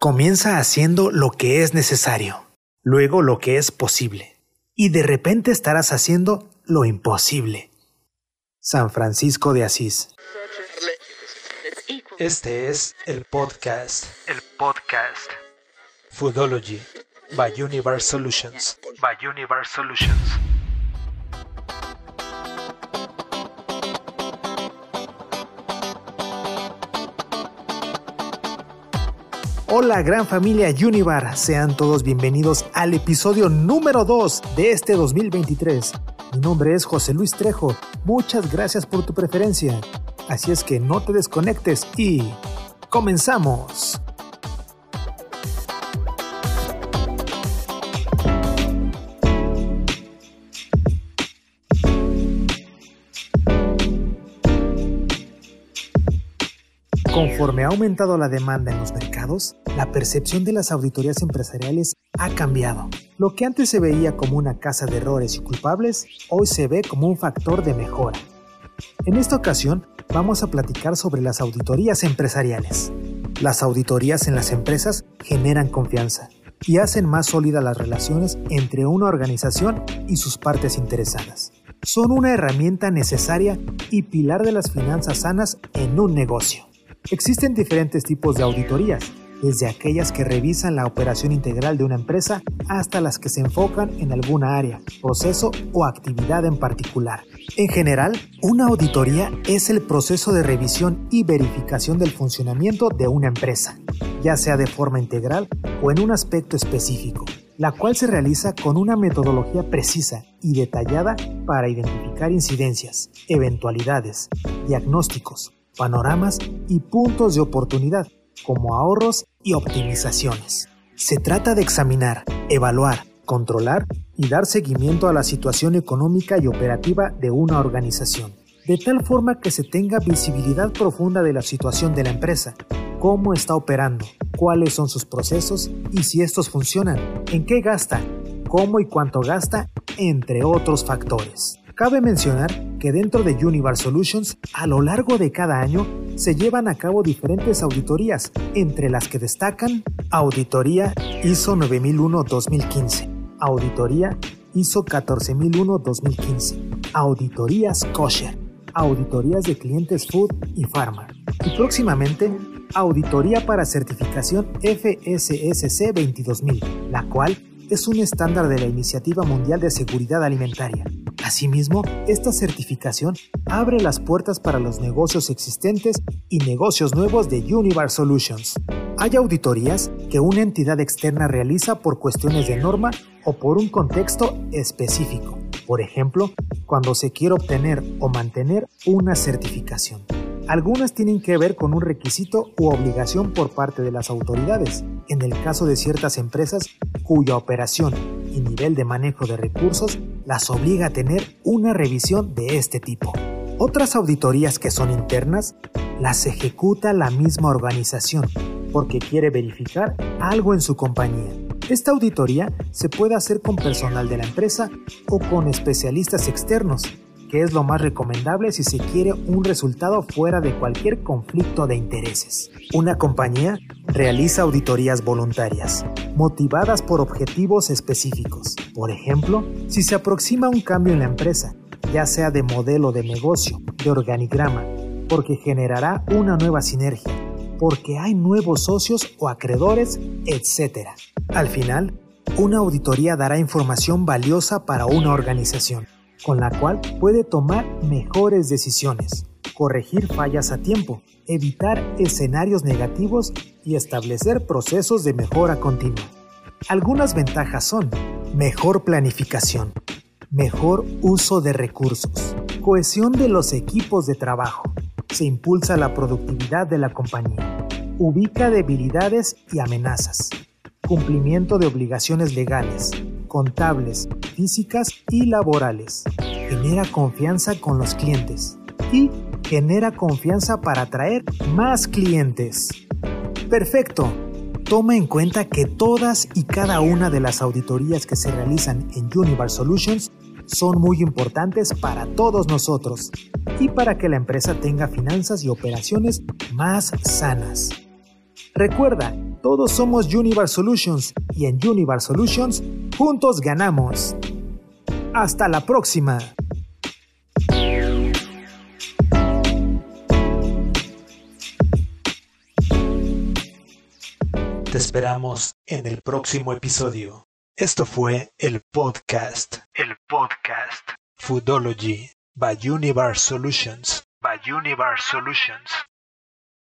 Comienza haciendo lo que es necesario, luego lo que es posible, y de repente estarás haciendo lo imposible. San Francisco de Asís. Este es el podcast. El podcast. Foodology by Universe Solutions. By Universe Solutions. Hola gran familia Univar, sean todos bienvenidos al episodio número 2 de este 2023. Mi nombre es José Luis Trejo, muchas gracias por tu preferencia. Así es que no te desconectes y comenzamos. Conforme ha aumentado la demanda en los mercados, la percepción de las auditorías empresariales ha cambiado. Lo que antes se veía como una casa de errores y culpables, hoy se ve como un factor de mejora. En esta ocasión vamos a platicar sobre las auditorías empresariales. Las auditorías en las empresas generan confianza y hacen más sólidas las relaciones entre una organización y sus partes interesadas. Son una herramienta necesaria y pilar de las finanzas sanas en un negocio. Existen diferentes tipos de auditorías, desde aquellas que revisan la operación integral de una empresa hasta las que se enfocan en alguna área, proceso o actividad en particular. En general, una auditoría es el proceso de revisión y verificación del funcionamiento de una empresa, ya sea de forma integral o en un aspecto específico, la cual se realiza con una metodología precisa y detallada para identificar incidencias, eventualidades, diagnósticos, panoramas y puntos de oportunidad, como ahorros y optimizaciones. Se trata de examinar, evaluar, controlar y dar seguimiento a la situación económica y operativa de una organización, de tal forma que se tenga visibilidad profunda de la situación de la empresa, cómo está operando, cuáles son sus procesos y si estos funcionan, en qué gasta, cómo y cuánto gasta, entre otros factores. Cabe mencionar que dentro de Univar Solutions, a lo largo de cada año, se llevan a cabo diferentes auditorías, entre las que destacan Auditoría ISO 9001-2015, Auditoría ISO 14001-2015, Auditorías Kosher, Auditorías de clientes Food y Pharma, y próximamente Auditoría para certificación FSSC 22000, la cual es un estándar de la Iniciativa Mundial de Seguridad Alimentaria. Asimismo, esta certificación abre las puertas para los negocios existentes y negocios nuevos de Univar Solutions. Hay auditorías que una entidad externa realiza por cuestiones de norma o por un contexto específico. Por ejemplo, cuando se quiere obtener o mantener una certificación. Algunas tienen que ver con un requisito u obligación por parte de las autoridades, en el caso de ciertas empresas cuya operación y nivel de manejo de recursos las obliga a tener una revisión de este tipo. Otras auditorías que son internas las ejecuta la misma organización porque quiere verificar algo en su compañía. Esta auditoría se puede hacer con personal de la empresa o con especialistas externos que es lo más recomendable si se quiere un resultado fuera de cualquier conflicto de intereses. Una compañía realiza auditorías voluntarias, motivadas por objetivos específicos. Por ejemplo, si se aproxima un cambio en la empresa, ya sea de modelo de negocio, de organigrama, porque generará una nueva sinergia, porque hay nuevos socios o acreedores, etc. Al final, una auditoría dará información valiosa para una organización con la cual puede tomar mejores decisiones, corregir fallas a tiempo, evitar escenarios negativos y establecer procesos de mejora continua. Algunas ventajas son mejor planificación, mejor uso de recursos, cohesión de los equipos de trabajo, se impulsa la productividad de la compañía, ubica debilidades y amenazas, cumplimiento de obligaciones legales, contables, físicas y laborales. Genera confianza con los clientes y genera confianza para atraer más clientes. Perfecto. Toma en cuenta que todas y cada una de las auditorías que se realizan en Univar Solutions son muy importantes para todos nosotros y para que la empresa tenga finanzas y operaciones más sanas. Recuerda Todos somos Univar Solutions y en Univar Solutions juntos ganamos. Hasta la próxima. Te esperamos en el próximo episodio. Esto fue el podcast. El podcast. Foodology by Univar Solutions. By Univar Solutions.